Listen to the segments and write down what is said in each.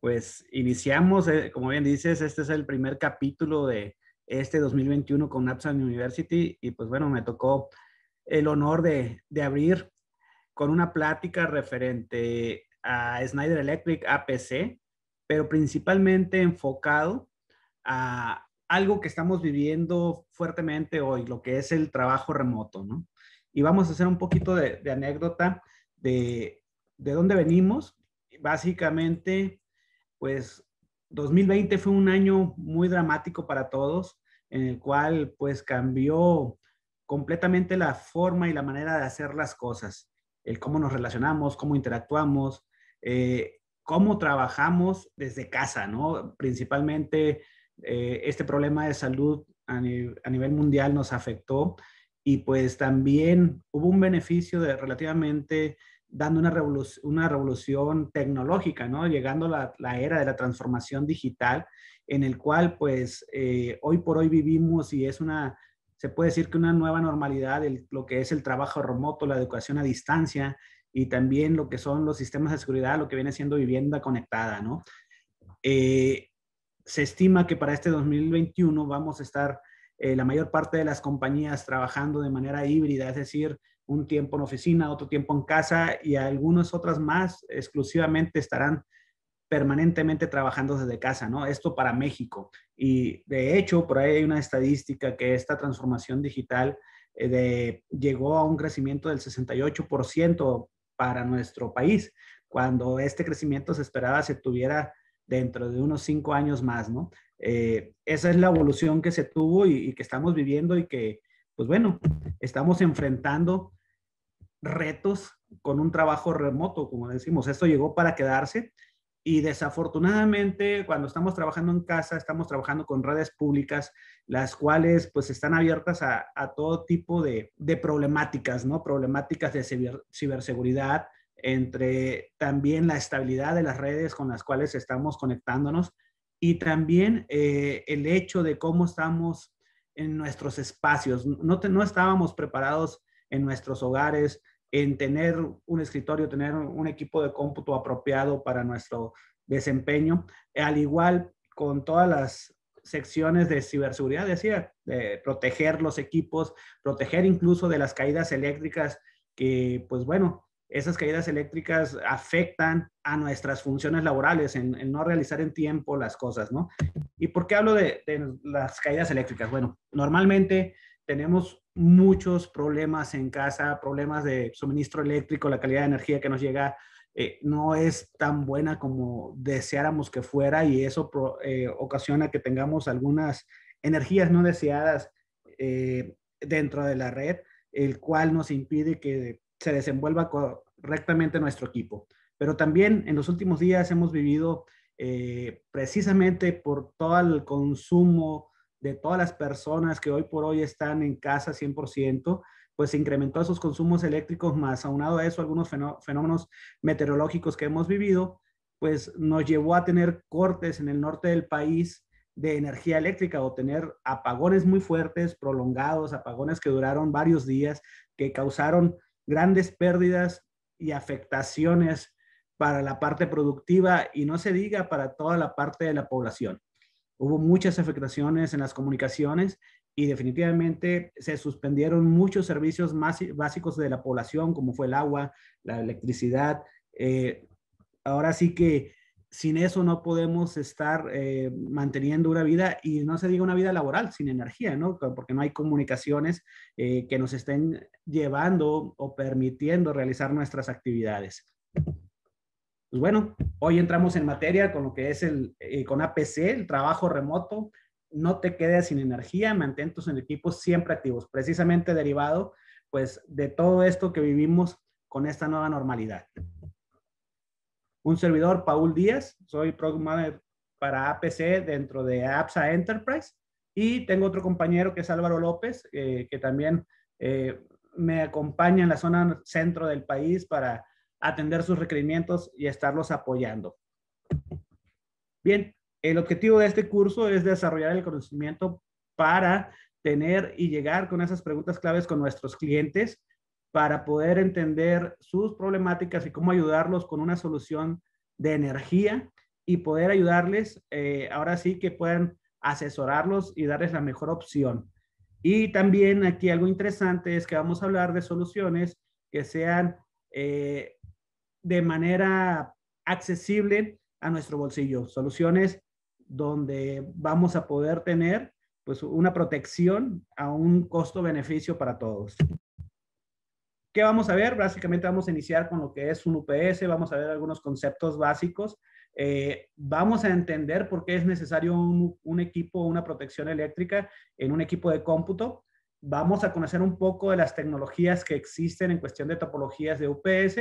pues iniciamos, eh, como bien dices, este es el primer capítulo de este 2021 con Napsan University y pues bueno, me tocó el honor de, de abrir con una plática referente a Snyder Electric APC, pero principalmente enfocado a algo que estamos viviendo fuertemente hoy, lo que es el trabajo remoto, ¿no? Y vamos a hacer un poquito de, de anécdota de, de dónde venimos. Básicamente, pues 2020 fue un año muy dramático para todos, en el cual pues cambió completamente la forma y la manera de hacer las cosas, el cómo nos relacionamos, cómo interactuamos, eh, cómo trabajamos desde casa, ¿no? Principalmente eh, este problema de salud a, nivel mundial nos afectó y pues también hubo un beneficio de relativamente dando una, revolución, una revolución tecnológica, ¿no? Llegando a la, era de la transformación digital, en el cual, pues, eh, hoy por hoy vivimos y es una, se puede decir que una nueva normalidad, lo que es el trabajo remoto, la educación a distancia y también lo que son los sistemas de seguridad, lo que viene siendo vivienda conectada, ¿no? Eh, se estima que para este 2021 vamos a estar eh, la mayor parte de las compañías trabajando de manera híbrida, es decir, un tiempo en oficina, otro tiempo en casa y algunas otras más exclusivamente estarán permanentemente trabajando desde casa, ¿no? Esto para México. Y de hecho, por ahí hay una estadística que esta transformación digital eh, llegó a un crecimiento del 68% para nuestro país, cuando este crecimiento se esperaba se tuviera dentro de unos cinco años más, ¿no? Eh, esa es la evolución que se tuvo y, que estamos viviendo y que, pues bueno, estamos enfrentando retos con un trabajo remoto, como decimos. Esto llegó para quedarse y desafortunadamente cuando estamos trabajando en casa, estamos trabajando con redes públicas, las cuales pues están abiertas a, todo tipo de, problemáticas, ¿no? Problemáticas de ciberseguridad, entre también la estabilidad de las redes con las cuales estamos conectándonos y también eh, el hecho de cómo estamos en nuestros espacios. No, no estábamos preparados en nuestros hogares, en tener un escritorio, tener un equipo de cómputo apropiado para nuestro desempeño, al igual con todas las secciones de ciberseguridad, decía, de proteger los equipos, proteger incluso de las caídas eléctricas, que pues bueno, esas caídas eléctricas afectan a nuestras funciones laborales, en, no realizar en tiempo las cosas, ¿no? ¿Y por qué hablo de, de las caídas eléctricas? Bueno, normalmente tenemos muchos problemas en casa, problemas de suministro eléctrico, la calidad de energía que nos llega eh, no es tan buena como deseáramos que fuera y eso eh, ocasiona que tengamos algunas energías no deseadas eh, dentro de la red, el cual nos impide que se desenvuelva correctamente nuestro equipo. Pero también en los últimos días hemos vivido precisamente por todo el consumo de todas las personas que hoy por hoy están en casa 100%, pues se incrementó esos consumos eléctricos más aunado a eso algunos fenómenos meteorológicos que hemos vivido, pues nos llevó a tener cortes en el norte del país de energía eléctrica o tener apagones muy fuertes, prolongados, apagones que duraron varios días, que causaron grandes pérdidas y afectaciones para la parte productiva y no se diga para toda la parte de la población. Hubo muchas afectaciones en las comunicaciones y definitivamente se suspendieron muchos servicios más básicos de la población, como fue el agua, la electricidad. Eh, ahora sí que sin eso no podemos estar eh, manteniendo una vida y no se diga una vida laboral sin energía, ¿no? Porque no hay comunicaciones eh, que nos estén llevando o permitiendo realizar nuestras actividades. Pues bueno, hoy entramos en materia con lo que es el, eh, con APC, el trabajo remoto. No te quedes sin energía, mantén tus equipos siempre activos, precisamente derivado, pues, de todo esto que vivimos con esta nueva normalidad. Un servidor, Paul Díaz, soy Product para APC dentro de APSA Enterprise y tengo otro compañero que es Álvaro López, eh, que también eh, me acompaña en la zona centro del país para atender sus requerimientos y estarlos apoyando. Bien, el objetivo de este curso es desarrollar el conocimiento para tener y llegar con esas preguntas claves con nuestros clientes para poder entender sus problemáticas y cómo ayudarlos con una solución de energía y poder ayudarles, eh, ahora sí que puedan asesorarlos y darles la mejor opción. Y también aquí algo interesante es que vamos a hablar de soluciones que sean eh, de manera accesible a nuestro bolsillo, soluciones donde vamos a poder tener pues una protección a un costo-beneficio para todos. ¿Qué vamos a ver? Básicamente vamos a iniciar con lo que es un UPS, vamos a ver algunos conceptos básicos, eh, vamos a entender por qué es necesario un, un equipo, una protección eléctrica en un equipo de cómputo, vamos a conocer un poco de las tecnologías que existen en cuestión de topologías de UPS,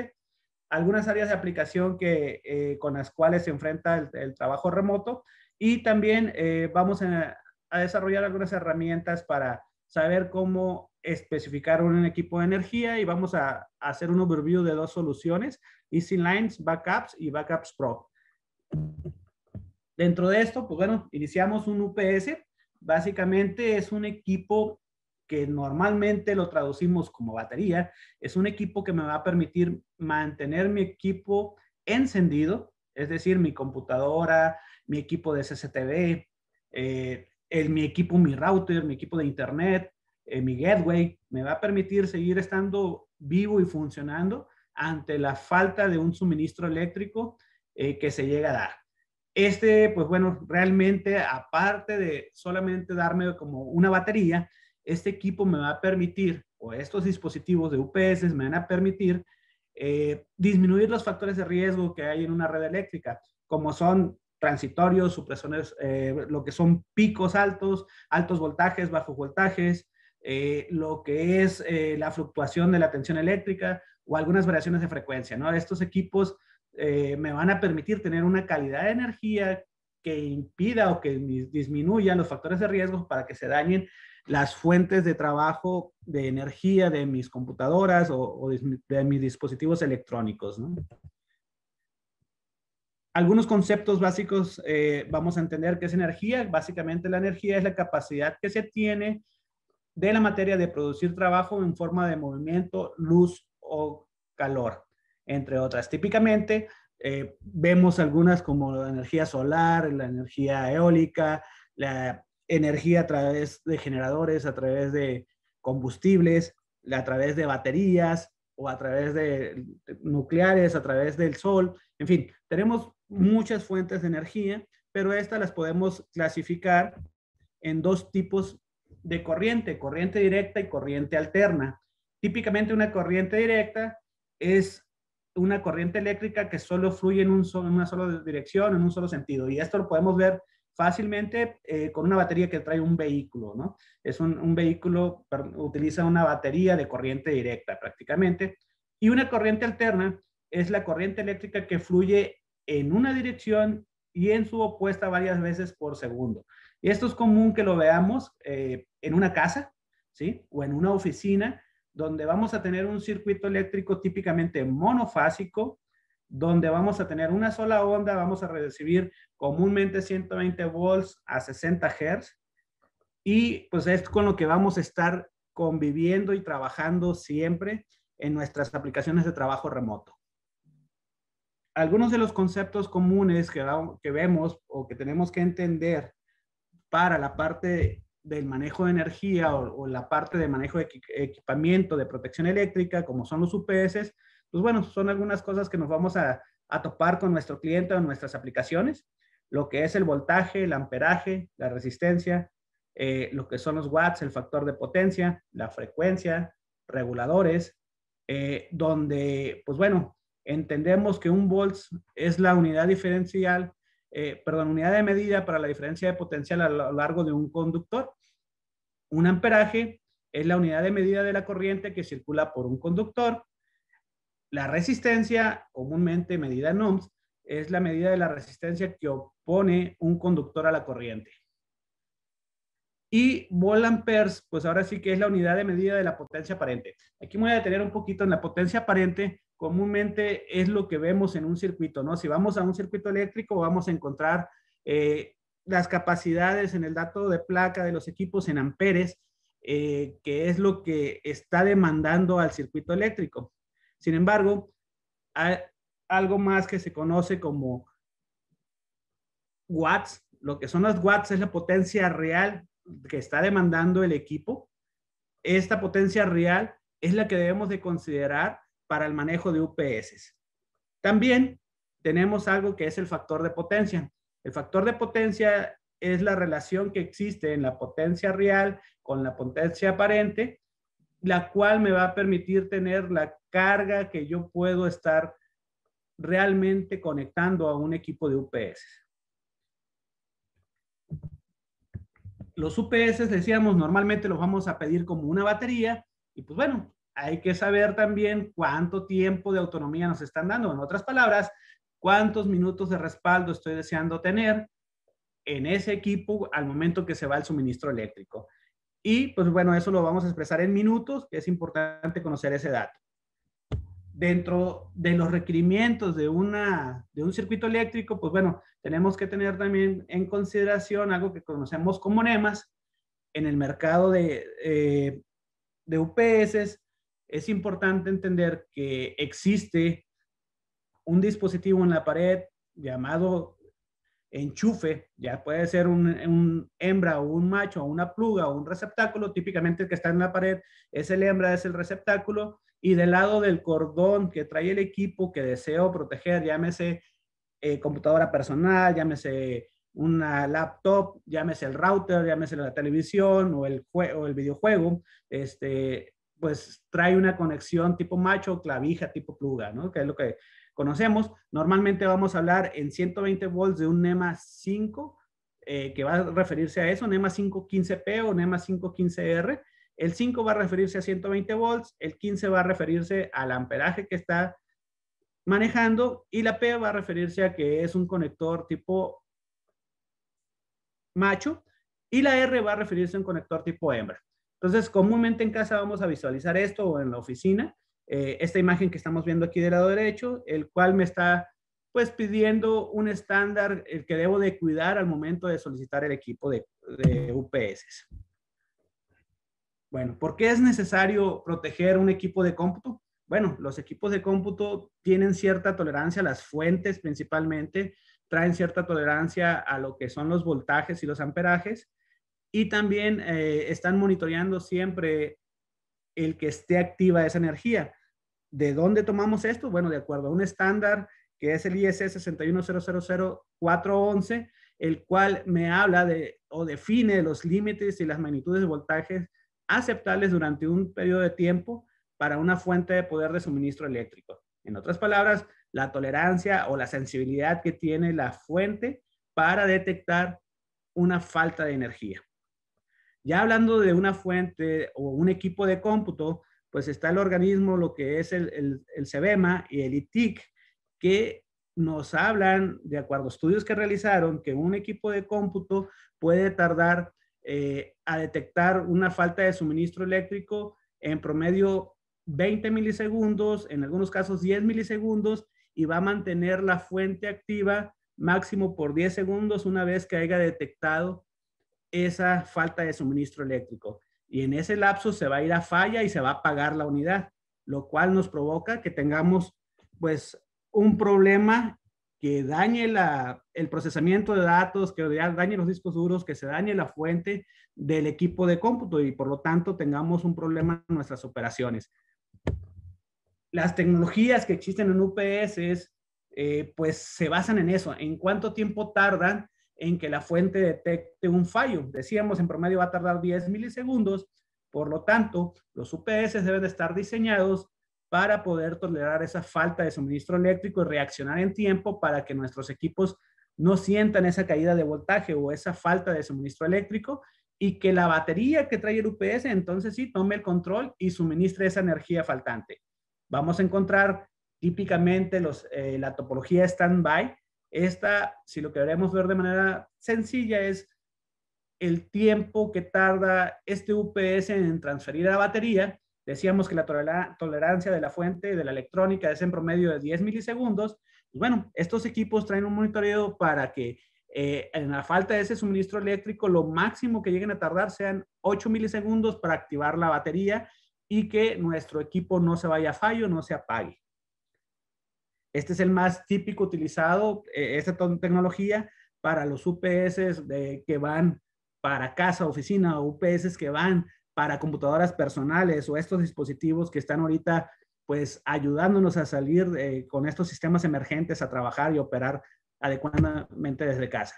algunas áreas de aplicación que, eh, con las cuales se enfrenta el, trabajo remoto y también eh, vamos a, a desarrollar algunas herramientas para saber cómo especificar un equipo de energía y vamos a, hacer un overview de dos soluciones, Easy Lines, Backups y Backups Pro. Dentro de esto, pues bueno, iniciamos un UPS. Básicamente es un equipo que normalmente lo traducimos como batería. Es un equipo que me va a permitir mantener mi equipo encendido, es decir, mi computadora, mi equipo de CCTV, eh, mi equipo, mi router, mi equipo de internet, eh, mi gateway, me va a permitir seguir estando vivo y funcionando ante la falta de un suministro eléctrico eh, que se llega a dar. Este, pues bueno, realmente aparte de solamente darme como una batería, este equipo me va a permitir, o estos dispositivos de UPS me van a permitir eh, disminuir los factores de riesgo que hay en una red eléctrica, como son transitorios, supresores, eh, lo que son picos altos, altos voltajes, bajos voltajes, eh, lo que es la fluctuación de la tensión eléctrica o algunas variaciones de frecuencia, ¿no? Estos equipos me van a permitir tener una calidad de energía que impida o que disminuya los factores de riesgo para que se dañen las fuentes de trabajo de energía de mis computadoras o, de, mis dispositivos electrónicos, ¿no? algunos conceptos básicos eh, vamos a entender qué es energía. Básicamente la energía es la capacidad que se tiene de la materia de producir trabajo en forma de movimiento, luz o calor, entre otras. Típicamente eh, vemos algunas como la energía solar, la energía eólica, la energía a través de generadores, a través de combustibles, a través de baterías o a través de nucleares, a través del sol. En fin, tenemos muchas fuentes de energía, pero estas las podemos clasificar en dos tipos de corriente, corriente directa y corriente alterna. Típicamente una corriente directa es una corriente eléctrica que solo fluye en, un una sola dirección, en un solo sentido. Y esto lo podemos ver fácilmente eh, con una batería que trae un vehículo, ¿no? Es un, un vehículo, utiliza una batería de corriente directa prácticamente. Y una corriente alterna es la corriente eléctrica que fluye en una dirección y en su opuesta varias veces por segundo. Y esto es común que lo veamos eh, en una casa, ¿sí? O en una oficina, donde vamos a tener un circuito eléctrico típicamente monofásico, donde vamos a tener una sola onda, vamos a recibir comúnmente 120 volts a 60 Hz. Y pues es con lo que vamos a estar conviviendo y trabajando siempre en nuestras aplicaciones de trabajo remoto algunos de los conceptos comunes que, que vemos o que tenemos que entender para la parte del manejo de energía o, la parte de manejo de equipamiento de protección eléctrica, como son los UPS, pues bueno, son algunas cosas que nos vamos a, topar con nuestro cliente o nuestras aplicaciones, lo que es el voltaje, el amperaje, la resistencia, eh, lo que son los watts, el factor de potencia, la frecuencia, reguladores, eh, donde, pues bueno, entendemos que un volts es la unidad diferencial, eh, perdón, unidad de medida para la diferencia de potencial a lo largo de un conductor. Un amperaje es la unidad de medida de la corriente que circula por un conductor. La resistencia, comúnmente medida en ohms, es la medida de la resistencia que opone un conductor a la corriente. Y amperes, pues ahora sí que es la unidad de medida de la potencia aparente. Aquí me voy a detener un poquito en la potencia aparente comúnmente es lo que vemos en un circuito, ¿no? Si vamos a un circuito eléctrico, vamos a encontrar eh, las capacidades en el dato de placa de los equipos en amperes, eh, que es lo que está demandando al circuito eléctrico. Sin embargo, hay algo más que se conoce como watts. Lo que son las watts es la potencia real que está demandando el equipo. Esta potencia real es la que debemos de considerar para el manejo de UPS. También tenemos algo que es el factor de potencia. El factor de potencia es la relación que existe en la potencia real con la potencia aparente, la cual me va a permitir tener la carga que yo puedo estar realmente conectando a un equipo de UPS. Los UPS, decíamos, normalmente los vamos a pedir como una batería y pues bueno, hay que saber también cuánto tiempo de autonomía nos están dando. En otras palabras, cuántos minutos de respaldo estoy deseando tener en ese equipo al momento que se va el suministro eléctrico. Y pues bueno, eso lo vamos a expresar en minutos, que es importante conocer ese dato. Dentro de los requerimientos de, una, de un circuito eléctrico, pues bueno, tenemos que tener también en consideración algo que conocemos como NEMAS. En el mercado de, eh, de UPS es importante entender que existe un dispositivo en la pared llamado enchufe, ya puede ser un, hembra o un macho una pluga o un receptáculo, típicamente el que está en la pared es el hembra, es el receptáculo, y del lado del cordón que trae el equipo que deseo proteger, llámese eh, computadora personal, llámese una laptop, llámese el router, llámese la televisión o el, o el videojuego, este, pues trae una conexión tipo macho, clavija, tipo pluga, ¿no? Que es lo que conocemos. Normalmente vamos a hablar en 120 volts de un NEMA 5, eh, que va a referirse a eso, NEMA 515P o NEMA 515R. El 5 va a referirse a 120 volts, el 15 va a referirse al amperaje que está manejando y la P va a referirse a que es un conector tipo macho y la R va a referirse a un conector tipo hembra. Entonces, comúnmente en casa vamos a visualizar esto o en la oficina eh, esta imagen que estamos viendo aquí del lado derecho, el cual me está pues pidiendo un estándar el que debo de cuidar al momento de solicitar el equipo de, UPS. Bueno, ¿por qué es necesario proteger un equipo de cómputo? Bueno, los equipos de cómputo tienen cierta tolerancia las fuentes principalmente, traen cierta tolerancia a lo que son los voltajes y los amperajes y también eh, están monitoreando siempre el que esté activa esa energía. ¿De dónde tomamos esto? Bueno, de acuerdo a un estándar que es el IS 6100411, el cual me habla de o define los límites y las magnitudes de voltajes aceptables durante un periodo de tiempo para una fuente de poder de suministro eléctrico. En otras palabras, la tolerancia o la sensibilidad que tiene la fuente para detectar una falta de energía. Ya hablando de una fuente o un equipo de cómputo, pues está el organismo, lo que es el, el, CEBEMA y el ITIC, que nos hablan, de acuerdo a estudios que realizaron, que un equipo de cómputo puede tardar eh, a detectar una falta de suministro eléctrico en promedio 20 milisegundos, en algunos casos 10 milisegundos, y va a mantener la fuente activa máximo por 10 segundos una vez que haya detectado esa falta de suministro eléctrico. Y en ese lapso se va a ir a falla y se va a apagar la unidad, lo cual nos provoca que tengamos pues un problema que dañe la, el procesamiento de datos, que dañe los discos duros, que se dañe la fuente del equipo de cómputo y por lo tanto tengamos un problema en nuestras operaciones. Las tecnologías que existen en UPS eh, pues se basan en eso, en cuánto tiempo tardan en que la fuente detecte un fallo. Decíamos, en promedio va a tardar 10 milisegundos, por lo tanto, los UPS deben de estar diseñados para poder tolerar esa falta de suministro eléctrico y reaccionar en tiempo para que nuestros equipos no sientan esa caída de voltaje o esa falta de suministro eléctrico y que la batería que trae el UPS entonces sí tome el control y suministre esa energía faltante. Vamos a encontrar típicamente los, eh, la topología stand-by, esta, si lo queremos ver de manera sencilla, es el tiempo que tarda este UPS en transferir a la batería. Decíamos que la tolerancia de la fuente de la electrónica es en promedio de 10 milisegundos. Pues bueno, estos equipos traen un monitoreo para que eh, en la falta de ese suministro eléctrico, lo máximo que lleguen a tardar sean 8 milisegundos para activar la batería y que nuestro equipo no se vaya a fallo, no se apague. Este es el más típico utilizado, eh, esta tecnología, para los UPS que van para casa, oficina, o UPS que van para computadoras personales o estos dispositivos que están ahorita pues ayudándonos a salir eh, con estos sistemas emergentes a trabajar y operar adecuadamente desde casa.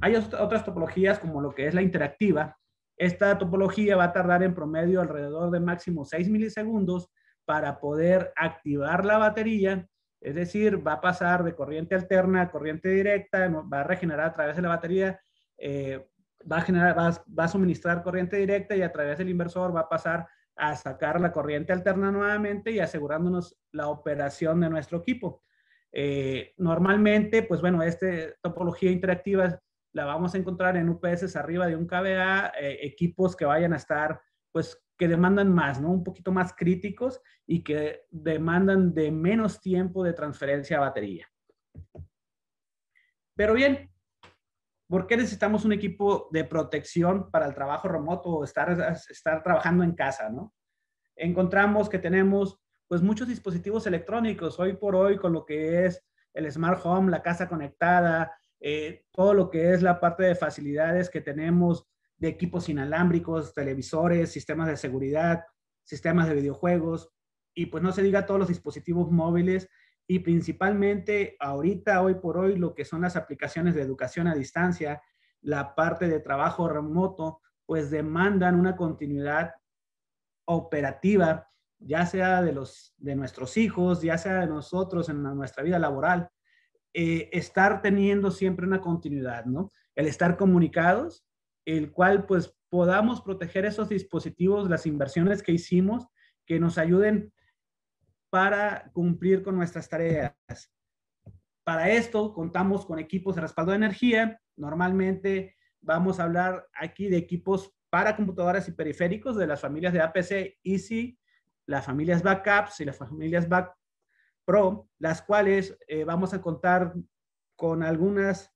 Hay otras topologías como lo que es la interactiva. Esta topología va a tardar en promedio alrededor de máximo 6 milisegundos para poder activar la batería, es decir, va a pasar de corriente alterna a corriente directa, va a regenerar a través de la batería, eh, va, a generar, va, suministrar corriente directa y a través del inversor va a pasar a sacar la corriente alterna nuevamente y asegurándonos la operación de nuestro equipo. Eh, normalmente, pues bueno, esta topología interactiva la vamos a encontrar en UPS arriba de un KBA, eh, equipos que vayan a estar, pues que demandan más, ¿no? Un poquito más críticos y que demandan de menos tiempo de transferencia a batería. Pero bien, ¿por qué necesitamos un equipo de protección para el trabajo remoto o estar, estar trabajando en casa, ¿no? Encontramos que tenemos pues muchos dispositivos electrónicos hoy por hoy con lo que es el smart home, la casa conectada, eh, todo lo que es la parte de facilidades que tenemos de equipos inalámbricos, televisores, sistemas de seguridad, sistemas de videojuegos y pues no se diga todos los dispositivos móviles y principalmente ahorita, hoy por hoy, lo que son las aplicaciones de educación a distancia, la parte de trabajo remoto, pues demandan una continuidad operativa, ya sea de, los, de nuestros hijos, ya sea de nosotros en nuestra vida laboral, eh, estar teniendo siempre una continuidad, ¿no? El estar comunicados, el cual pues podamos proteger esos dispositivos, las inversiones que hicimos, que nos ayuden para cumplir con nuestras tareas. Para esto contamos con equipos de respaldo de energía. Normalmente vamos a hablar aquí de equipos para computadoras y periféricos de las familias de APC Easy, las familias Backups y las familias Back Pro, las cuales eh, vamos a contar con algunos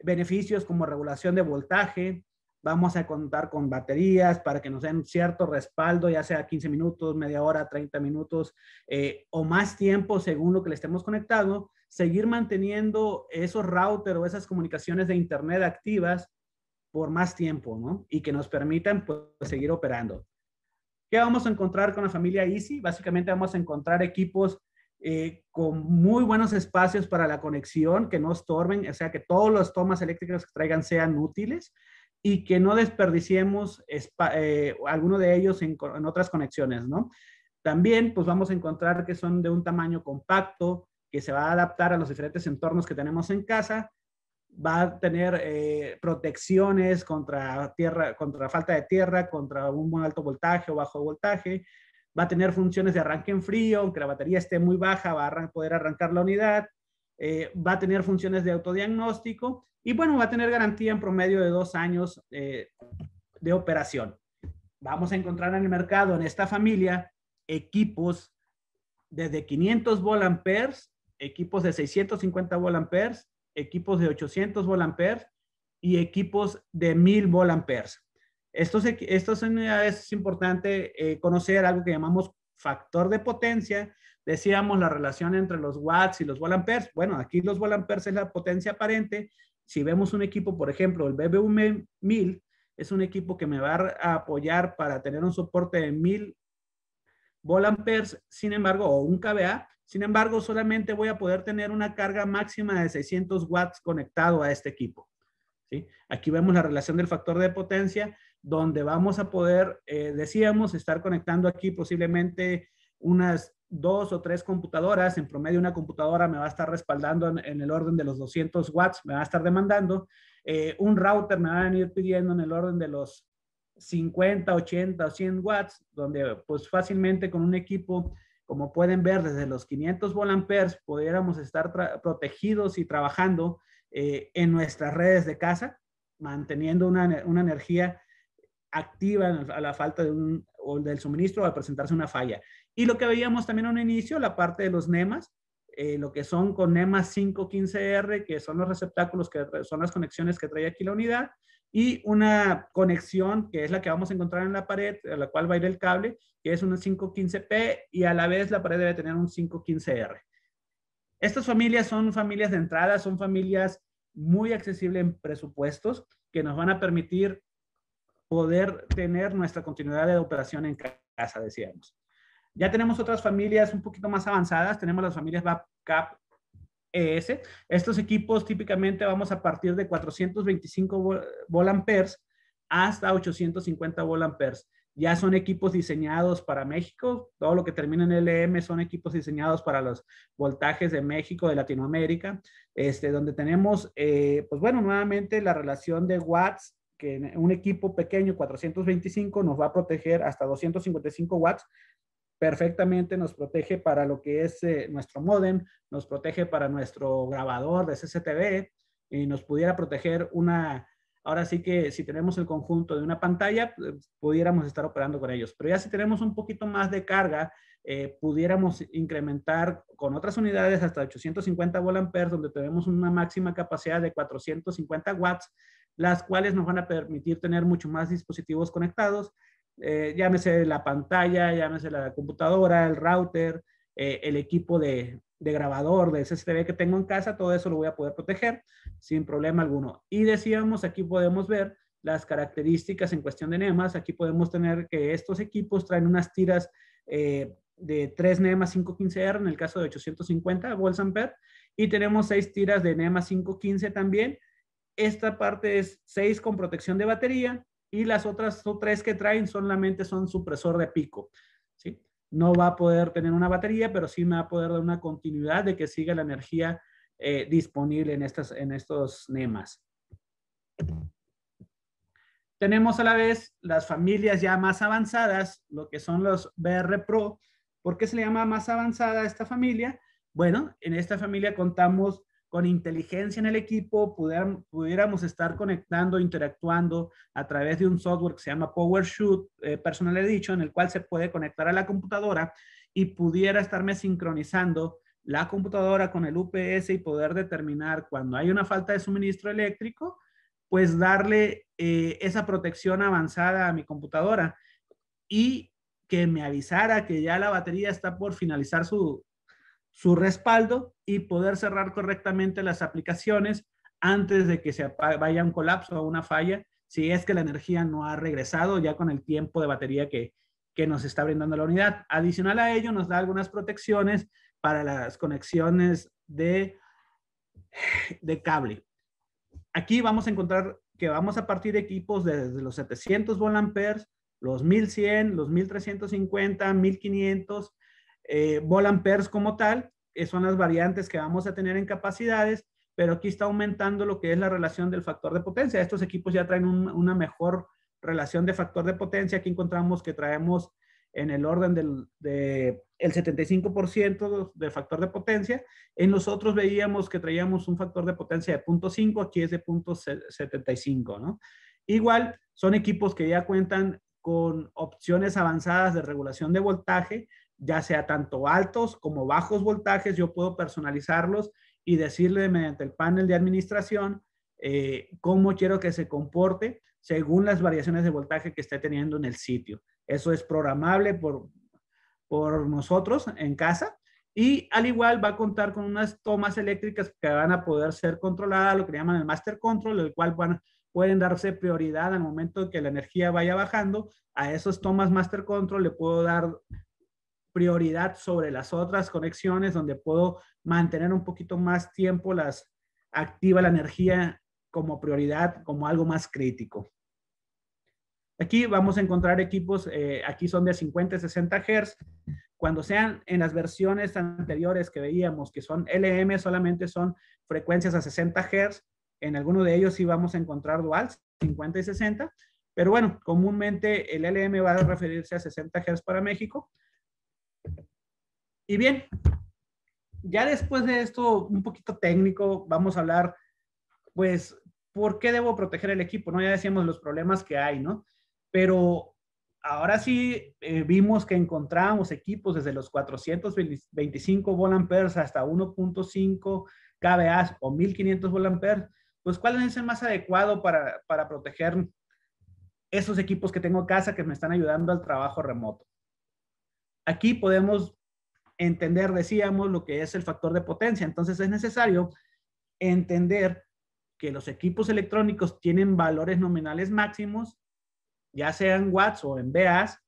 beneficios como regulación de voltaje, Vamos a contar con baterías para que nos den cierto respaldo, ya sea 15 minutos, media hora, 30 minutos eh, o más tiempo según lo que le estemos conectando. Seguir manteniendo esos routers o esas comunicaciones de Internet activas por más tiempo, ¿no? Y que nos permitan pues, seguir operando. ¿Qué vamos a encontrar con la familia Easy? Básicamente vamos a encontrar equipos eh, con muy buenos espacios para la conexión, que no estorben, o sea, que todas las tomas eléctricas que traigan sean útiles y que no desperdiciemos eh, alguno de ellos en, otras conexiones. También, pues vamos a encontrar que son de un tamaño compacto, que se va a adaptar a los diferentes entornos que tenemos en casa, va a tener eh, protecciones contra tierra, contra falta de tierra, contra un alto voltaje o bajo voltaje, va a tener funciones de arranque en frío, aunque la batería esté muy baja, va a poder arrancar la unidad, eh, va a tener funciones de autodiagnóstico y bueno, va a tener garantía en promedio de dos años eh, de operación. Vamos a encontrar en el mercado, en esta familia, equipos desde 500 voltamperes, equipos de 650 voltamperes, equipos de 800 voltamperes y equipos de 1000 voltamperes. Estos, estos es importante eh, conocer algo que llamamos factor de potencia, Decíamos la relación entre los watts y los voltamperes. Bueno, aquí los voltamperes es la potencia aparente. Si vemos un equipo, por ejemplo, el BBU 1000, es un equipo que me va a apoyar para tener un soporte de 1000 voltamperes, sin embargo, o un KVA. Sin embargo, solamente voy a poder tener una carga máxima de 600 watts conectado a este equipo. ¿sí? Aquí vemos la relación del factor de potencia, donde vamos a poder, eh, decíamos, estar conectando aquí posiblemente unas dos o tres computadoras, en promedio una computadora me va a estar respaldando en, el orden de los 200 watts, me va a estar demandando. Eh, un router me va a venir pidiendo en el orden de los 50, 80 o 100 watts, donde pues fácilmente con un equipo, como pueden ver, desde los 500 volamperes, pudiéramos estar protegidos y trabajando eh, en nuestras redes de casa, manteniendo una, una energía activa a la falta de un, o del suministro al presentarse una falla. Y lo que veíamos también a un inicio, la parte de los NEMAS, eh, lo que son con NEMAS 515R, que son los receptáculos, que son las conexiones que trae aquí la unidad, y una conexión que es la que vamos a encontrar en la pared, a la cual va a ir el cable, que es una 515P, y a la vez la pared debe tener un 515R. Estas familias son familias de entrada, son familias muy accesible en presupuestos que nos van a permitir poder tener nuestra continuidad de operación en casa, decíamos. Ya tenemos otras familias un poquito más avanzadas, tenemos las familias BAPCAP ES. Estos equipos típicamente vamos a partir de 425 volamperes hasta 850 volamperes. Ya son equipos diseñados para México. Todo lo que termina en LM son equipos diseñados para los voltajes de México, de Latinoamérica, este, donde tenemos, eh, pues bueno, nuevamente la relación de watts, que un equipo pequeño, 425, nos va a proteger hasta 255 watts, perfectamente nos protege para lo que es eh, nuestro modem, nos protege para nuestro grabador de CCTV y nos pudiera proteger una, ahora sí que si tenemos el conjunto de una pantalla, pues, pudiéramos estar operando con ellos. Pero ya si tenemos un poquito más de carga, eh, pudiéramos incrementar con otras unidades hasta 850 volamperes, donde tenemos una máxima capacidad de 450 watts, las cuales nos van a permitir tener mucho más dispositivos conectados eh, llámese la pantalla, llámese la computadora, el router, eh, el equipo de, grabador de SSD que tengo en casa, todo eso lo voy a poder proteger sin problema alguno. Y decíamos, aquí podemos ver las características en cuestión de NEMAS. Aquí podemos tener que estos equipos traen unas tiras eh, de 3 NEMA 515R en el caso de 850 volts ampere y tenemos 6 tiras de NEMA 515 también. Esta parte es 6 con protección de batería y las otras tres que traen solamente son supresor de pico. ¿sí? No va a poder tener una batería, pero sí me va a poder dar una continuidad de que siga la energía eh, disponible en, estas, en estos NEMAS. Tenemos a la vez las familias ya más avanzadas, lo que son los BR Pro. ¿Por qué se le llama más avanzada esta familia? Bueno, en esta familia contamos con inteligencia en el equipo pudiéramos estar conectando, interactuando a través de un software que se llama PowerShoot eh, Personal Edition, en el cual se puede conectar a la computadora y pudiera estarme sincronizando la computadora con el UPS y poder determinar cuando hay una falta de suministro eléctrico, pues darle eh, esa protección avanzada a mi computadora y que me avisara que ya la batería está por finalizar su, su respaldo y poder cerrar correctamente las aplicaciones antes de que se vaya un colapso o una falla, si es que la energía no ha regresado ya con el tiempo de batería que, que nos está brindando la unidad. Adicional a ello, nos da algunas protecciones para las conexiones de, de cable. Aquí vamos a encontrar que vamos a partir de equipos desde los 700 volamperes, los 1100, los 1350, 1500, eh, volamperes como tal, que son las variantes que vamos a tener en capacidades, pero aquí está aumentando lo que es la relación del factor de potencia. Estos equipos ya traen una mejor relación de factor de potencia. Aquí encontramos que traemos en el orden del de, el 75% de factor de potencia. En los otros veíamos que traíamos un factor de potencia de 0.5, aquí es de 0.75, ¿no? Igual, son equipos que ya cuentan con opciones avanzadas de regulación de voltaje, ya sea tanto altos como bajos voltajes, yo puedo personalizarlos y decirle mediante el panel de administración eh, cómo quiero que se comporte según las variaciones de voltaje que esté teniendo en el sitio. Eso es programable por, por nosotros en casa y al igual va a contar con unas tomas eléctricas que van a poder ser controladas, lo que llaman el master control, el cual van, pueden darse prioridad al momento que la energía vaya bajando. A esos tomas master control le puedo dar prioridad sobre las otras conexiones donde puedo mantener un poquito más tiempo las activa la energía como prioridad, como algo más crítico. Aquí vamos a encontrar equipos, eh, aquí son de 50 y 60 Hz. Cuando sean en las versiones anteriores que veíamos que son LM, solamente son frecuencias a 60 Hz. En alguno de ellos sí vamos a encontrar dual, 50 y 60. Pero bueno, comúnmente el LM va a referirse a 60 Hz para México. Y bien, ya después de esto, un poquito técnico, vamos a hablar, pues, ¿por qué debo proteger el equipo? ¿no? Ya decíamos los problemas que hay, ¿no? Pero ahora sí eh, vimos que encontramos equipos desde los 425 volamperes hasta 1.5 kVA o 1500 volamperes. Pues, ¿cuál es el más adecuado para, para proteger esos equipos que tengo en casa que me están ayudando al trabajo remoto? Aquí podemos entender, decíamos, lo que es el factor de potencia. Entonces es necesario entender que los equipos electrónicos tienen valores nominales máximos, ya sean watts o en VAs,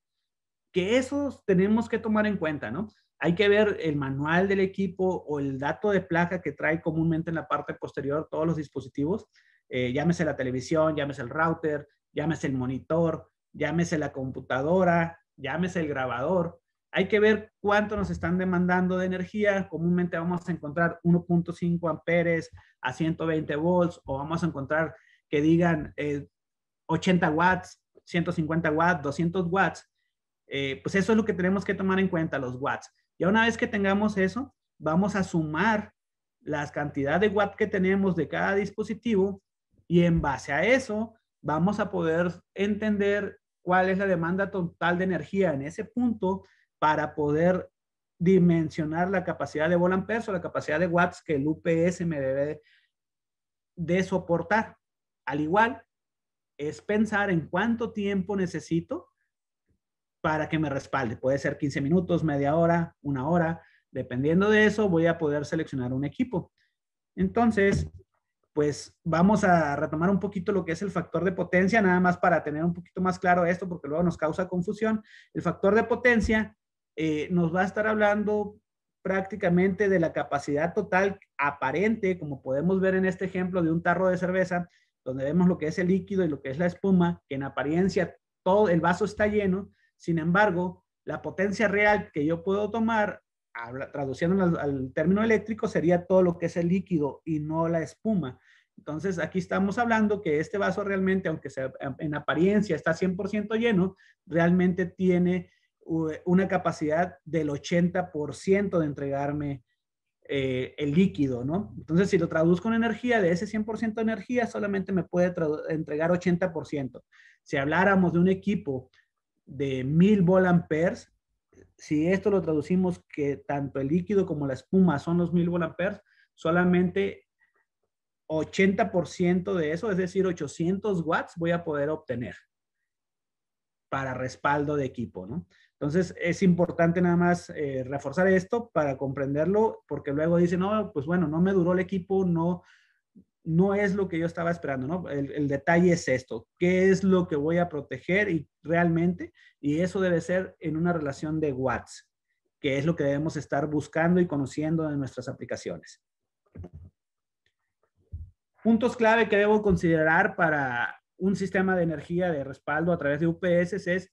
que esos tenemos que tomar en cuenta, ¿no? Hay que ver el manual del equipo o el dato de placa que trae comúnmente en la parte posterior todos los dispositivos, eh, llámese la televisión, llámese el router, llámese el monitor, llámese la computadora, llámese el grabador. Hay que ver cuánto nos están demandando de energía. Comúnmente vamos a encontrar 1.5 amperes a 120 volts o vamos a encontrar que digan 80 eh, watts, 150 watts, 200 watts. Eh, pues eso es lo que tenemos que tomar en cuenta, los watts. Ya una vez que tengamos eso, vamos a sumar las cantidades de watts que tenemos de cada dispositivo y en base a eso vamos a poder entender cuál es la demanda total de energía en ese punto para poder dimensionar la capacidad de volamperes o la capacidad de watts que el UPS me debe de soportar. Al igual, es pensar en cuánto tiempo necesito para que me respalde. Puede ser 15 minutos, media hora, una hora. Dependiendo de eso, voy a poder seleccionar un equipo. Entonces, pues vamos a retomar un poquito lo que es el factor de potencia, nada más para tener un poquito más claro esto, porque luego nos causa confusión. El factor de potencia eh, nos va a estar hablando prácticamente de la capacidad total aparente, como podemos ver en este ejemplo de un tarro de cerveza, donde vemos lo que es el líquido y lo que es la espuma, que en apariencia todo el vaso está lleno, sin embargo, la potencia real que yo puedo tomar traduciendo al, término eléctrico, sería todo lo que es el líquido y no la espuma. Entonces, aquí estamos hablando que este vaso realmente, aunque sea, en apariencia está 100% lleno, realmente tiene una capacidad del 80% de entregarme eh, el líquido, ¿no? Entonces, si lo traduzco en energía, de ese 100% de energía, solamente me puede entregar 80%. Si habláramos de un equipo de 1000 volt si esto lo traducimos que tanto el líquido como la espuma son los 1000 volt solamente 80% de eso, es decir, 800 watts voy a poder obtener para respaldo de equipo, ¿no? Entonces, es importante nada más eh, reforzar esto para comprenderlo, porque luego dicen, no, pues bueno, no me duró el equipo, no, no es lo que yo estaba esperando, ¿no? El, detalle es esto, ¿qué es lo que voy a proteger y realmente? Y eso debe ser en una relación de watts, que es lo que debemos estar buscando y conociendo en nuestras aplicaciones. Puntos clave que debo considerar para un sistema de energía de respaldo a través de UPS es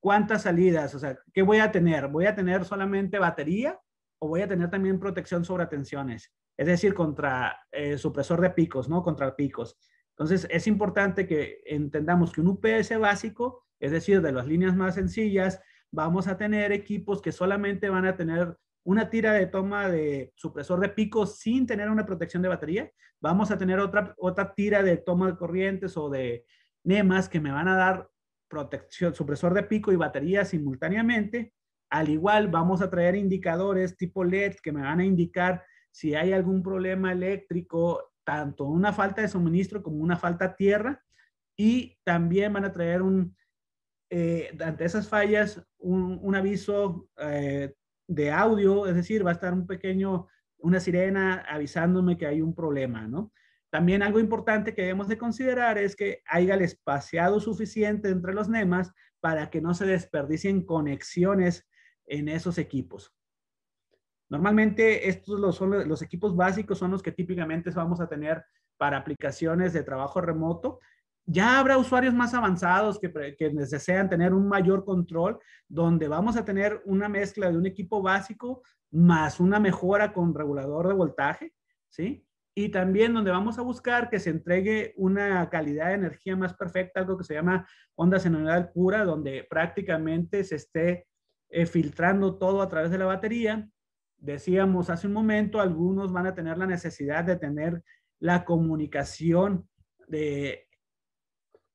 cuántas salidas, o sea, ¿qué voy a tener? ¿Voy a tener solamente batería o voy a tener también protección sobre tensiones? es decir, contra eh, supresor de picos, ¿no? Contra picos. Entonces, es importante que entendamos que un UPS básico, es decir, de las líneas más sencillas, vamos a tener equipos que solamente van a tener una tira de toma de supresor de picos sin tener una protección de batería. Vamos a tener otra, otra tira de toma de corrientes o de NEMAS que me van a dar protección, supresor de pico y batería simultáneamente. Al igual, vamos a traer indicadores tipo LED que me van a indicar si hay algún problema eléctrico, tanto una falta de suministro como una falta de tierra, y también van a traer un, eh, ante esas fallas, un, aviso eh, de audio, es decir, va a estar un pequeño, una sirena avisándome que hay un problema, ¿no? También algo importante que debemos de considerar es que haya el espaciado suficiente entre los NEMAS para que no se desperdicien conexiones en esos equipos. Normalmente estos los, son los equipos básicos, son los que típicamente vamos a tener para aplicaciones de trabajo remoto. Ya habrá usuarios más avanzados que, que desean tener un mayor control, donde vamos a tener una mezcla de un equipo básico más una mejora con regulador de voltaje, ¿sí? Y también donde vamos a buscar que se entregue una calidad de energía más perfecta, algo que se llama onda senoidal pura, donde prácticamente se esté eh, filtrando todo a través de la batería decíamos hace un momento, algunos van a tener la necesidad de tener la comunicación de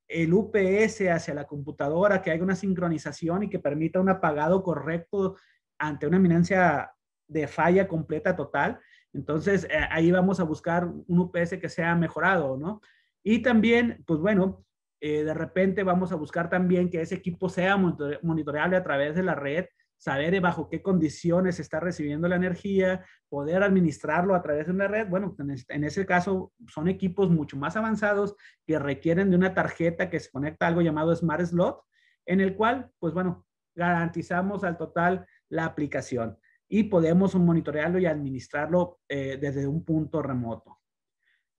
el UPS hacia la computadora, que haya una sincronización y que permita un apagado correcto ante una eminencia de falla completa total. Entonces, eh, ahí vamos a buscar un UPS que sea mejorado, ¿no? Y también, pues bueno, eh, de repente vamos a buscar también que ese equipo sea monitoreable a través de la red saber bajo qué condiciones está recibiendo la energía, poder administrarlo a través de una red. Bueno, en ese caso son equipos mucho más avanzados que requieren de una tarjeta que se conecta a algo llamado Smart Slot, en el cual, pues bueno, garantizamos al total la aplicación y podemos monitorearlo y administrarlo eh, desde un punto remoto.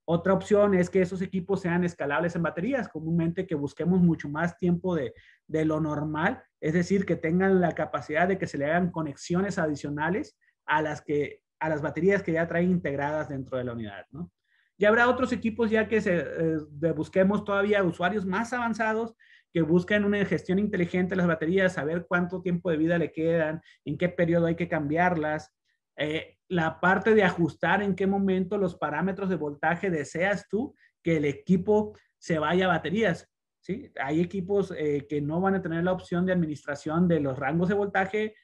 Otra opción es que esos equipos sean escalables en baterías, comúnmente que busquemos mucho más tiempo de, de, lo normal, es decir, que tengan la capacidad de que se le hagan conexiones adicionales a las, que, a las baterías que ya traen integradas dentro de la unidad. ¿no? Y habrá otros equipos ya que se, eh, busquemos todavía usuarios más avanzados que busquen una gestión inteligente de las baterías, saber cuánto tiempo de vida le quedan, en qué periodo hay que cambiarlas, eh, la parte de ajustar en qué momento los parámetros de voltaje deseas tú que el equipo se vaya a baterías. ¿sí? Hay equipos eh, que no van a tener la opción de administración de los rangos de voltaje.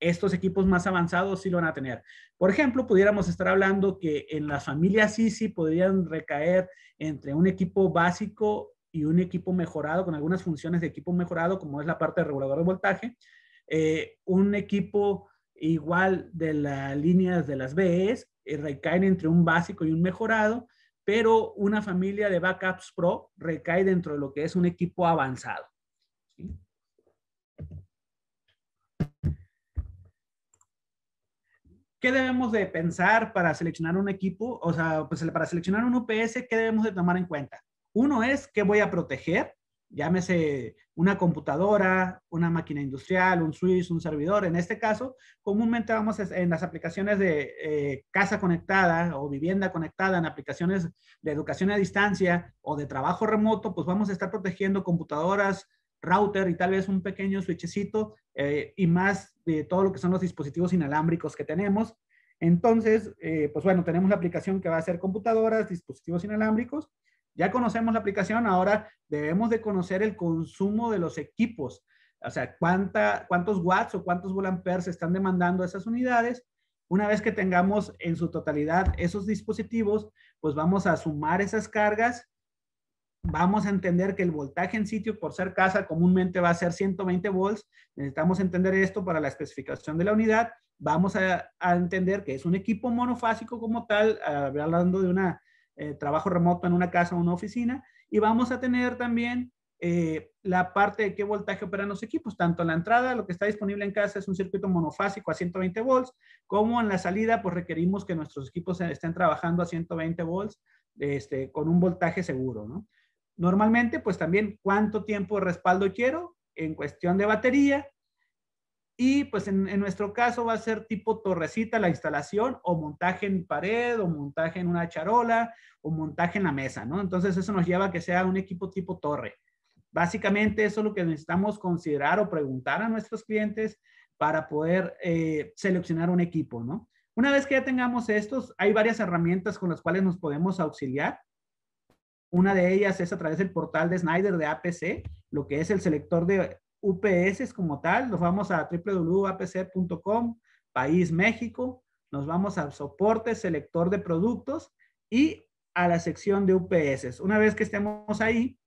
Estos equipos más avanzados sí lo van a tener. Por ejemplo, pudiéramos estar hablando que en las familias sí podrían recaer entre un equipo básico y un equipo mejorado con algunas funciones de equipo mejorado, como es la parte de regulador de voltaje. Eh, un equipo igual de las líneas de las BEs, eh, recaen entre un básico y un mejorado, pero una familia de backups pro recae dentro de lo que es un equipo avanzado. ¿Qué debemos de pensar para seleccionar un equipo? O sea, pues para seleccionar un UPS, ¿qué debemos de tomar en cuenta? Uno es qué voy a proteger, llámese una computadora, una máquina industrial, un switch, un servidor. En este caso, comúnmente vamos en las aplicaciones de eh, casa conectada o vivienda conectada, en aplicaciones de educación a distancia o de trabajo remoto, pues vamos a estar protegiendo computadoras, router y tal vez un pequeño switchecito eh, y más de todo lo que son los dispositivos inalámbricos que tenemos. Entonces, eh, pues bueno, tenemos la aplicación que va a ser computadoras, dispositivos inalámbricos ya conocemos la aplicación, ahora debemos de conocer el consumo de los equipos. O sea, cuánta, cuántos watts o cuántos se están demandando esas unidades. Una vez que tengamos en su totalidad esos dispositivos, pues vamos a sumar esas cargas. Vamos a entender que el voltaje en sitio por ser casa comúnmente va a ser 120 volts. Necesitamos entender esto para la especificación de la unidad. Vamos a, a entender que es un equipo monofásico como tal, hablando de una eh, trabajo remoto en una casa o una oficina. Y vamos a tener también eh, la parte de qué voltaje operan los equipos. Tanto en la entrada, lo que está disponible en casa es un circuito monofásico a 120 volts, como en la salida, pues requerimos que nuestros equipos estén trabajando a 120 volts este, con un voltaje seguro, ¿no? Normalmente, pues también cuánto tiempo de respaldo quiero en cuestión de batería, y pues en, nuestro caso va a ser tipo torrecita la instalación o montaje en pared o montaje en una charola o montaje en la mesa, ¿no? Entonces eso nos lleva a que sea un equipo tipo torre. Básicamente eso es lo que necesitamos considerar o preguntar a nuestros clientes para poder eh, seleccionar un equipo, ¿no? Una vez que ya tengamos estos, hay varias herramientas con las cuales nos podemos auxiliar. Una de ellas es a través del portal de Snyder de APC, lo que es el selector de UPS como tal, nos vamos a www.apc.com, país México, nos vamos al soporte, selector de productos y a la sección de UPS. Una vez que estemos ahí,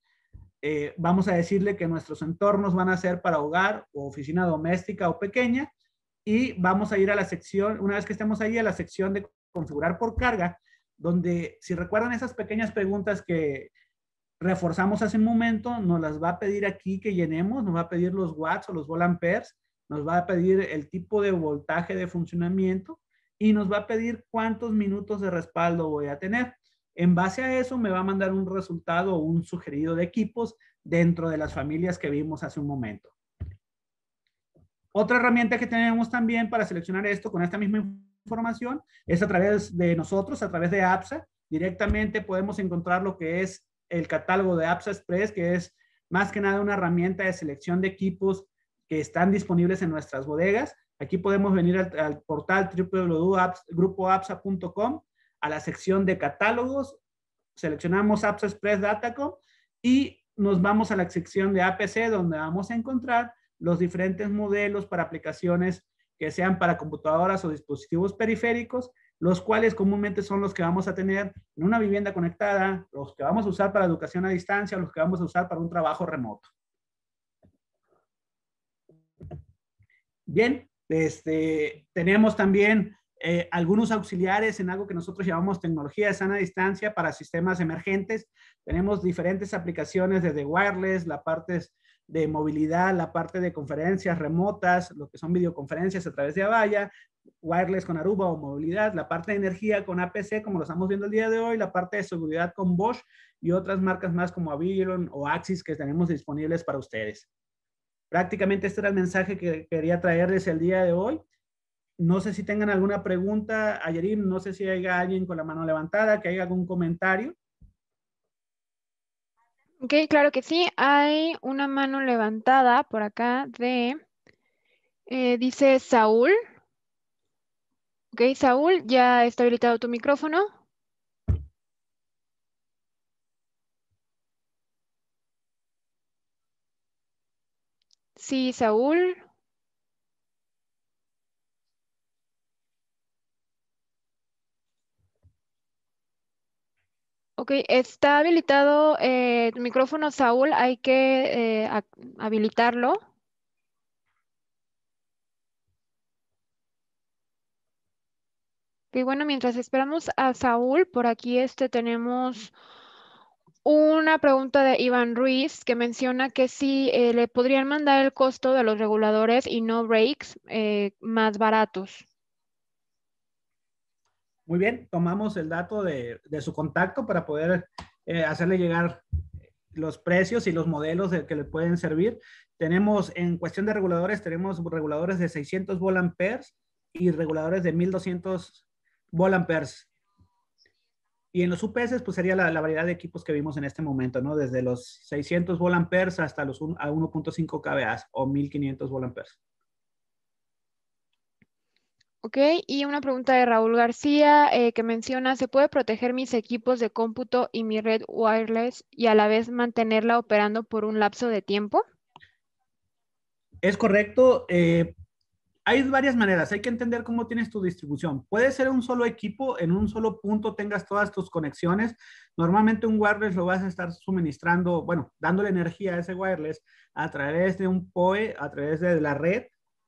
eh, vamos a decirle que nuestros entornos van a ser para hogar o oficina doméstica o pequeña y vamos a ir a la sección, una vez que estemos ahí, a la sección de configurar por carga, donde si recuerdan esas pequeñas preguntas que reforzamos hace un momento, nos las va a pedir aquí que llenemos, nos va a pedir los watts o los volamperes, nos va a pedir el tipo de voltaje de funcionamiento y nos va a pedir cuántos minutos de respaldo voy a tener. En base a eso me va a mandar un resultado o un sugerido de equipos dentro de las familias que vimos hace un momento. Otra herramienta que tenemos también para seleccionar esto con esta misma información es a través de nosotros, a través de APSA. Directamente podemos encontrar lo que es el catálogo de Apps Express, que es más que nada una herramienta de selección de equipos que están disponibles en nuestras bodegas. Aquí podemos venir al, portal www.grupoapsa.com, a la sección de catálogos, seleccionamos Apps Express Datacom y nos vamos a la sección de APC donde vamos a encontrar los diferentes modelos para aplicaciones que sean para computadoras o dispositivos periféricos los cuales comúnmente son los que vamos a tener en una vivienda conectada, los que vamos a usar para educación a distancia, los que vamos a usar para un trabajo remoto. Bien, Este, tenemos también eh, algunos auxiliares en algo que nosotros llamamos tecnología de sana distancia para sistemas emergentes. Tenemos diferentes aplicaciones desde wireless, la parte de movilidad, la parte de conferencias remotas, lo que son videoconferencias a través de Avaya, wireless con Aruba o movilidad, la parte de energía con APC, como lo estamos viendo el día de hoy, la parte de seguridad con Bosch y otras marcas más como Avilion o Axis que tenemos disponibles para ustedes. Prácticamente este era el mensaje que quería traerles el día de hoy. No sé si tengan alguna pregunta, Ayerim, no sé si hay alguien con la mano levantada, que haya algún comentario. Ok, claro que sí. Hay una mano levantada por acá de, eh, dice Saúl. Ok, Saúl, ya está habilitado tu micrófono. Sí, Saúl. Ok, está habilitado eh, tu micrófono, Saúl. Hay que eh, habilitarlo. Y bueno, mientras esperamos a Saúl, por aquí este tenemos una pregunta de Iván Ruiz que menciona que si eh, le podrían mandar el costo de los reguladores y no breaks más baratos. Muy bien, tomamos el dato de, su contacto para poder eh, hacerle llegar los precios y los modelos de, que le pueden servir. Tenemos, en cuestión de reguladores, tenemos reguladores de 600 volt y reguladores de 1200 volt Y en los UPS, pues sería la, variedad de equipos que vimos en este momento, ¿no? Desde los 600 volt hasta los 1.5 kVA o 1500 volt Ok, y una pregunta de Raúl García eh, que menciona, ¿se puede proteger mis equipos de cómputo y mi red wireless y a la vez mantenerla operando por un lapso de tiempo? Es correcto. Eh, hay varias maneras. Hay que entender cómo tienes tu distribución. Puede ser un solo equipo, en un solo punto tengas todas tus conexiones. Normalmente un wireless lo vas a estar suministrando, bueno, dándole energía a ese wireless a través de un PoE, a través de la red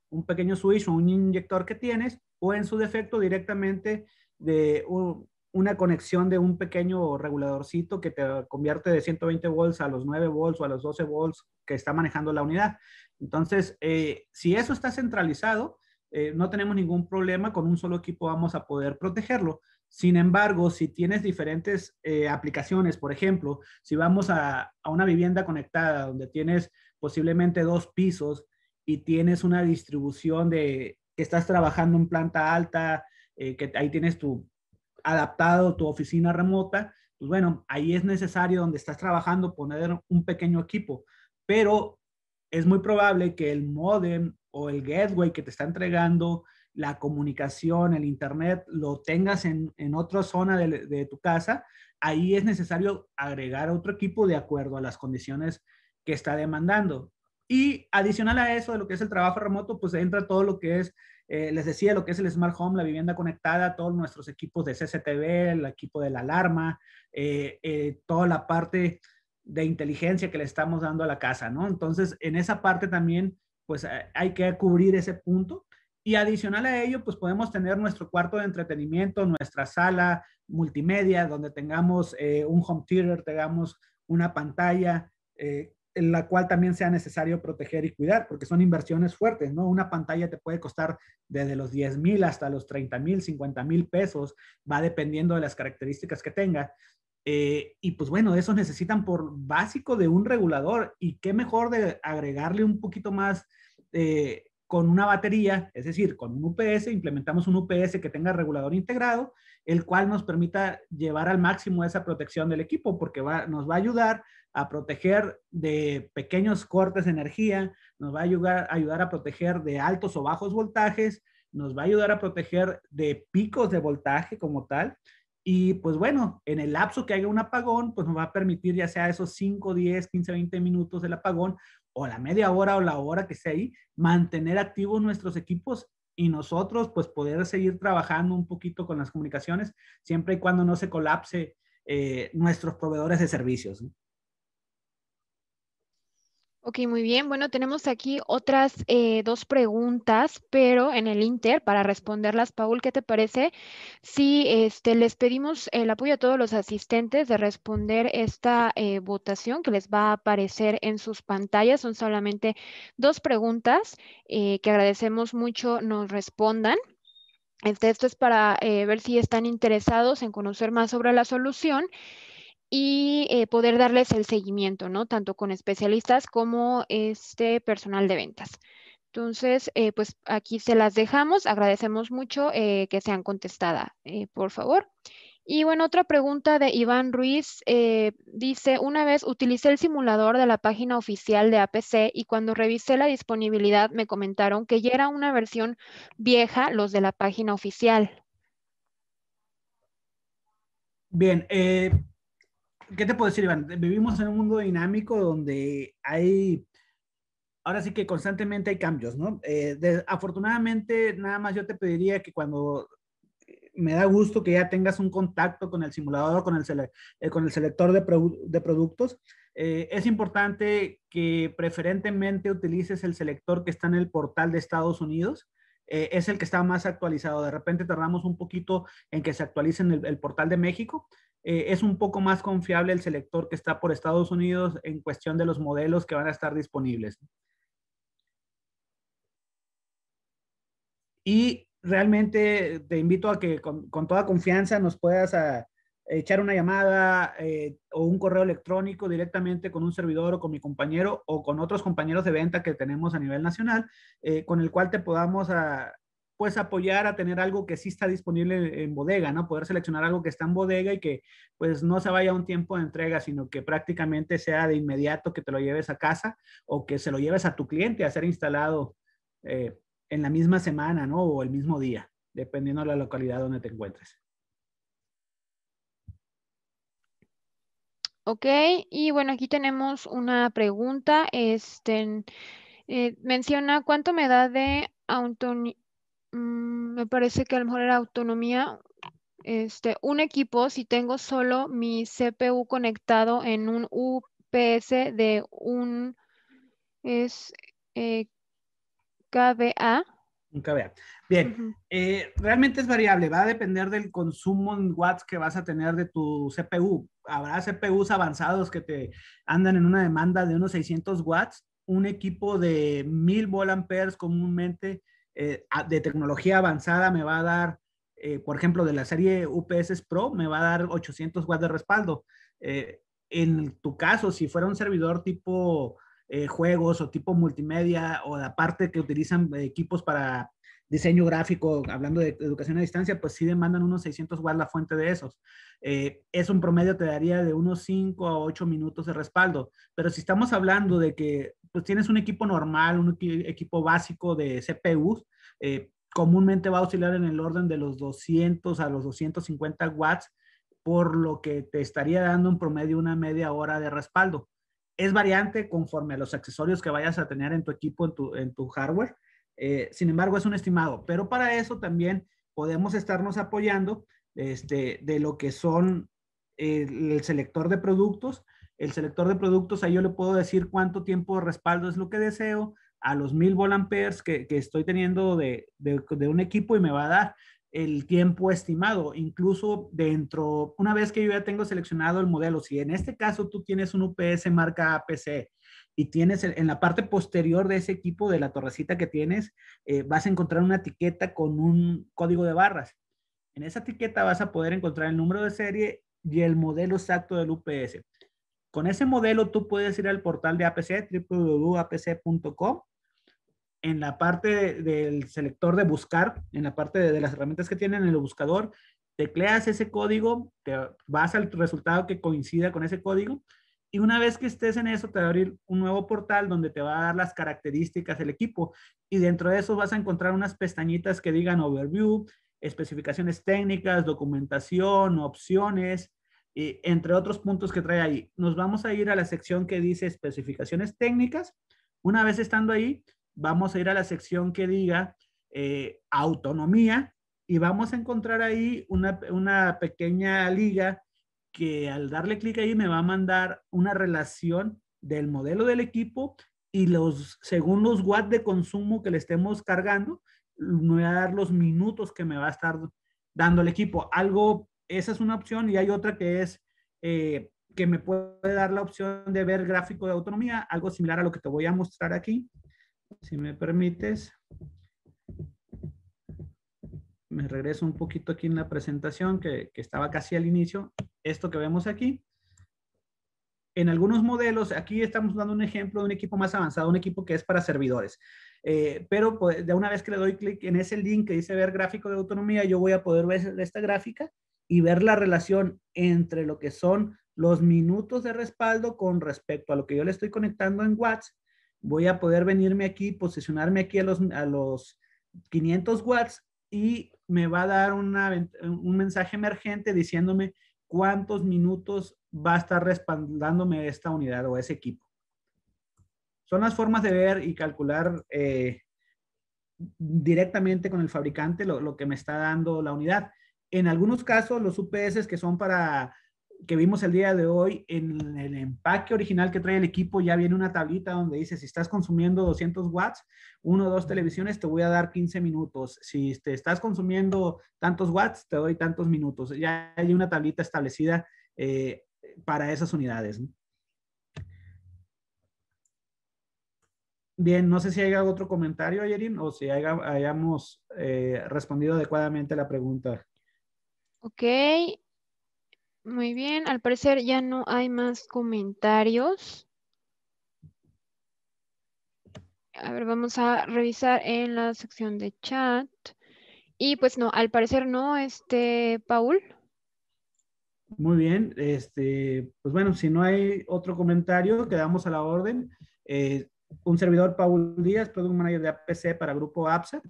un pequeño switch o un inyector que tienes, o en su defecto directamente de una conexión de un pequeño reguladorcito que te convierte de 120 volts a los 9 volts o a los 12 volts que está manejando la unidad. Entonces, eh, si eso está centralizado, eh, no tenemos ningún problema, con un solo equipo vamos a poder protegerlo. Sin embargo, si tienes diferentes eh, aplicaciones, por ejemplo, si vamos a, a, una vivienda conectada donde tienes posiblemente dos pisos y tienes una distribución de que estás trabajando en planta alta, que ahí tienes tu adaptado tu oficina remota, pues bueno, ahí es necesario donde estás trabajando poner un pequeño equipo, pero es muy probable que el modem o el gateway que te está entregando la comunicación, el internet, lo tengas en, en otra zona de, de, tu casa, ahí es necesario agregar otro equipo de acuerdo a las condiciones que está demandando. Y adicional a eso, de lo que es el trabajo remoto, pues entra todo lo que es, eh, les decía, lo que es el Smart Home, la vivienda conectada, todos nuestros equipos de CCTV, el equipo de la alarma, eh, eh, toda la parte de inteligencia que le estamos dando a la casa, ¿no? Entonces, en esa parte también, pues hay que cubrir ese punto. Y adicional a ello, pues podemos tener nuestro cuarto de entretenimiento, nuestra sala multimedia, donde tengamos un home theater, tengamos una pantalla, en la cual también sea necesario proteger y cuidar, porque son inversiones fuertes, ¿no? Una pantalla te puede costar desde los 10 mil hasta los 30 mil, 50 mil pesos, va dependiendo de las características que tenga. Eh, y pues bueno, eso necesitan por básico de un regulador y qué mejor de agregarle un poquito más eh, con una batería, es decir, con un UPS, implementamos un UPS que tenga regulador integrado, el cual nos permita llevar al máximo esa protección del equipo, porque va, nos va a ayudar a proteger de pequeños cortes de energía, nos va a ayudar, ayudar a proteger de altos o bajos voltajes, nos va a ayudar a proteger de picos de voltaje como tal. Y pues bueno, en el lapso que haya un apagón, pues nos va a permitir ya sea esos 5, 10, 15, 20 minutos del apagón o la media hora o la hora que sea ahí, mantener activos nuestros equipos y nosotros pues poder seguir trabajando un poquito con las comunicaciones siempre y cuando no se colapse eh, nuestros proveedores de servicios. Ok, muy bien. Bueno, tenemos aquí otras eh, dos preguntas, pero en el Inter, para responderlas, Paul, ¿qué te parece? Si este, les pedimos el apoyo a todos los asistentes de responder esta eh, votación que les va a aparecer en sus pantallas. Son solamente dos preguntas eh, que agradecemos mucho nos respondan. Este, esto es para ver si están interesados en conocer más sobre la solución y eh, poder darles el seguimiento, ¿no? Tanto con especialistas como este personal de ventas. Entonces, eh, pues aquí se las dejamos. Agradecemos mucho eh, que sean contestadas, por favor. Y bueno, otra pregunta de Iván Ruiz dice, una vez utilicé el simulador de la página oficial de APC y cuando revisé la disponibilidad me comentaron que ya era una versión vieja los de la página oficial. Bien, ¿qué te puedo decir, Iván? Vivimos en un mundo dinámico donde hay, ahora sí que constantemente hay cambios, ¿no? Eh, afortunadamente, nada más yo te pediría que cuando me da gusto que ya tengas un contacto con el simulador, con el, eh, con el selector de, de productos. Eh, es importante que preferentemente utilices el selector que está en el portal de Estados Unidos. es el que está más actualizado. De repente tardamos un poquito en que se actualice en el portal de México, eh, es un poco más confiable el selector que está por Estados Unidos en cuestión de los modelos que van a estar disponibles. Y realmente te invito a que con, toda confianza nos puedas ah, echar una llamada eh, o un correo electrónico directamente con un servidor o con mi compañero o con otros compañeros de venta que tenemos a nivel nacional, eh, con el cual te podamos uh, pues apoyar a tener algo que sí está disponible en bodega, ¿no? Poder seleccionar algo que está en bodega y que pues no se vaya un tiempo de entrega, sino que prácticamente sea de inmediato que te lo lleves a casa o que se lo lleves a tu cliente a ser instalado eh, en la misma semana, ¿no? O el mismo día, dependiendo de la localidad donde te encuentres. Ok, y bueno, aquí tenemos una pregunta. Este, eh, menciona cuánto me da de Mm, me parece que a lo mejor era autonomía. Este, un equipo, si tengo solo mi CPU conectado en un UPS de un es eh, KBA. Un KBA. Bien, eh, realmente es variable, va a depender del consumo en watts que vas a tener de tu CPU. Habrá CPUs avanzados que te andan en una demanda de unos 600 watts. Un equipo de 1000 volt comúnmente eh, de tecnología avanzada me va a dar, eh, por ejemplo, de la serie UPS Pro, me va a dar 800 watts de respaldo. Eh, en tu caso, si fuera un servidor tipo juegos o tipo multimedia o aparte que utilizan equipos para diseño gráfico, hablando de educación a distancia, pues sí demandan unos 600 watts la fuente de esos. es un promedio te daría de unos 5 a 8 minutos de respaldo. Pero si estamos hablando de que pues tienes un equipo normal, un equipo básico de CPUs, eh, comúnmente va a oscilar en el orden de los 200 a los 250 watts, por lo que te estaría dando un promedio una media hora de respaldo. Es variante conforme a los accesorios que vayas a tener en tu equipo, en tu, en tu hardware. Eh, sin embargo, es un estimado, pero para eso también podemos estarnos apoyando este, de lo que son el selector de productos. El selector de productos, ahí yo le puedo decir cuánto tiempo de respaldo es lo que deseo, a los mil volamperes que, que estoy teniendo de, de, un equipo y me va a dar el tiempo estimado, incluso dentro, una vez que yo ya tengo seleccionado el modelo, si en este caso tú tienes un UPS marca APC y tienes en la parte posterior de ese equipo, de la torrecita que tienes, eh, vas a encontrar una etiqueta con un código de barras. En esa etiqueta vas a poder encontrar el número de serie y el modelo exacto del UPS. Con ese modelo tú puedes ir al portal de APC, www.apc.com. En la parte del selector de buscar, en la parte de, las herramientas que tienen en el buscador, tecleas ese código, te vas al resultado que coincida con ese código y una vez que estés en eso, te va a abrir un nuevo portal donde te va a dar las características del equipo. Y dentro de eso vas a encontrar unas pestañitas que digan overview, especificaciones técnicas, documentación, opciones, entre otros puntos que trae ahí. Nos vamos a ir a la sección que dice especificaciones técnicas. Una vez estando ahí, vamos a ir a la sección que diga eh, autonomía y vamos a encontrar ahí una, una pequeña liga que al darle clic ahí me va a mandar una relación del modelo del equipo y los segundos watts de consumo que le estemos cargando, me voy a dar los minutos que me va a estar dando el equipo. Algo, esa es una opción y hay otra que es eh, que me puede dar la opción de ver gráfico de autonomía, algo similar a lo que te voy a mostrar aquí. Si me permites. Me regreso un poquito aquí en la presentación que, que estaba casi al inicio. Esto que vemos aquí en algunos modelos, aquí estamos dando un ejemplo de un equipo más avanzado, un equipo que es para servidores. Eh, pero pues, de una vez que le doy clic en ese link que dice ver gráfico de autonomía, yo voy a poder ver esta gráfica y ver la relación entre lo que son los minutos de respaldo con respecto a lo que yo le estoy conectando en watts. Voy a poder venirme aquí, posicionarme aquí a los, a los 500 watts y me va a dar una, un mensaje emergente diciéndome cuántos minutos va a estar respaldándome esta unidad o ese equipo. Son las formas de ver y calcular eh, directamente con el fabricante lo, lo, que me está dando la unidad. En algunos casos, los UPS que son para que vimos el día de hoy, en el empaque original que trae el equipo ya viene una tablita donde dice, si estás consumiendo 200 watts, uno o dos televisiones, te voy a dar 15 minutos. Si te estás consumiendo tantos watts, te doy tantos minutos. Ya hay una tablita establecida eh, para esas unidades. Bien, no sé si hay otro comentario, Ayerin, o si hayamos eh, respondido adecuadamente a la pregunta. Ok, muy bien, al parecer ya no hay más comentarios. A ver, vamos a revisar en la sección de chat. Y pues no, al parecer no, este, Paul. Muy bien, este, pues bueno, si no hay otro comentario, quedamos a la orden. Eh, un servidor Paul Díaz, Product Manager de APC para Grupo APSA.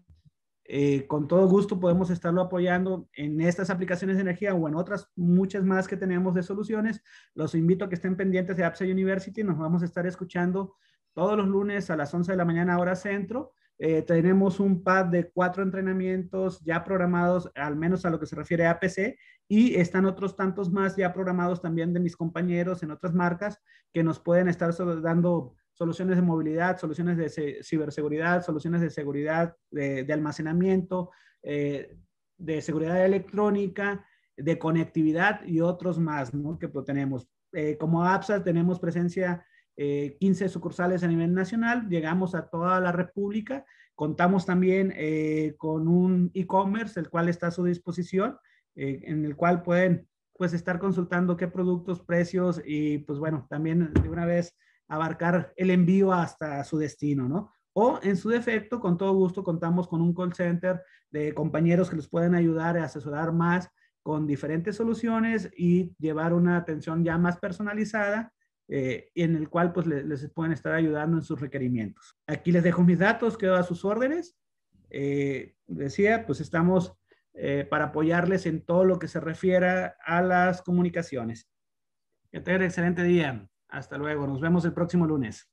Eh, con todo gusto podemos estarlo apoyando en estas aplicaciones de energía o en otras muchas más que tenemos de soluciones. Los invito a que estén pendientes de APSA University. Nos vamos a estar escuchando todos los lunes a las 11 de la mañana hora centro. Eh, tenemos un pad de cuatro entrenamientos ya programados, al menos a lo que se refiere a APC, y están otros tantos más ya programados también de mis compañeros en otras marcas que nos pueden estar dando soluciones de movilidad, soluciones de ciberseguridad, soluciones de seguridad, de, almacenamiento, eh, de seguridad electrónica, de conectividad y otros más ¿no? que tenemos. Eh, como APSA tenemos presencia 15 eh, sucursales a nivel nacional, llegamos a toda la República, contamos también con un e-commerce, el cual está a su disposición, en el cual pueden pues estar consultando qué productos, precios y pues bueno, también de una vez abarcar el envío hasta su destino, ¿no? O en su defecto, con todo gusto, contamos con un call center de compañeros que les pueden ayudar a asesorar más con diferentes soluciones y llevar una atención ya más personalizada eh, en el cual pues les, pueden estar ayudando en sus requerimientos. Aquí les dejo mis datos, quedo a sus órdenes. Eh, decía, pues estamos eh, para apoyarles en todo lo que se refiera a las comunicaciones. Que tengan excelente día. Hasta luego. Nos vemos el próximo lunes.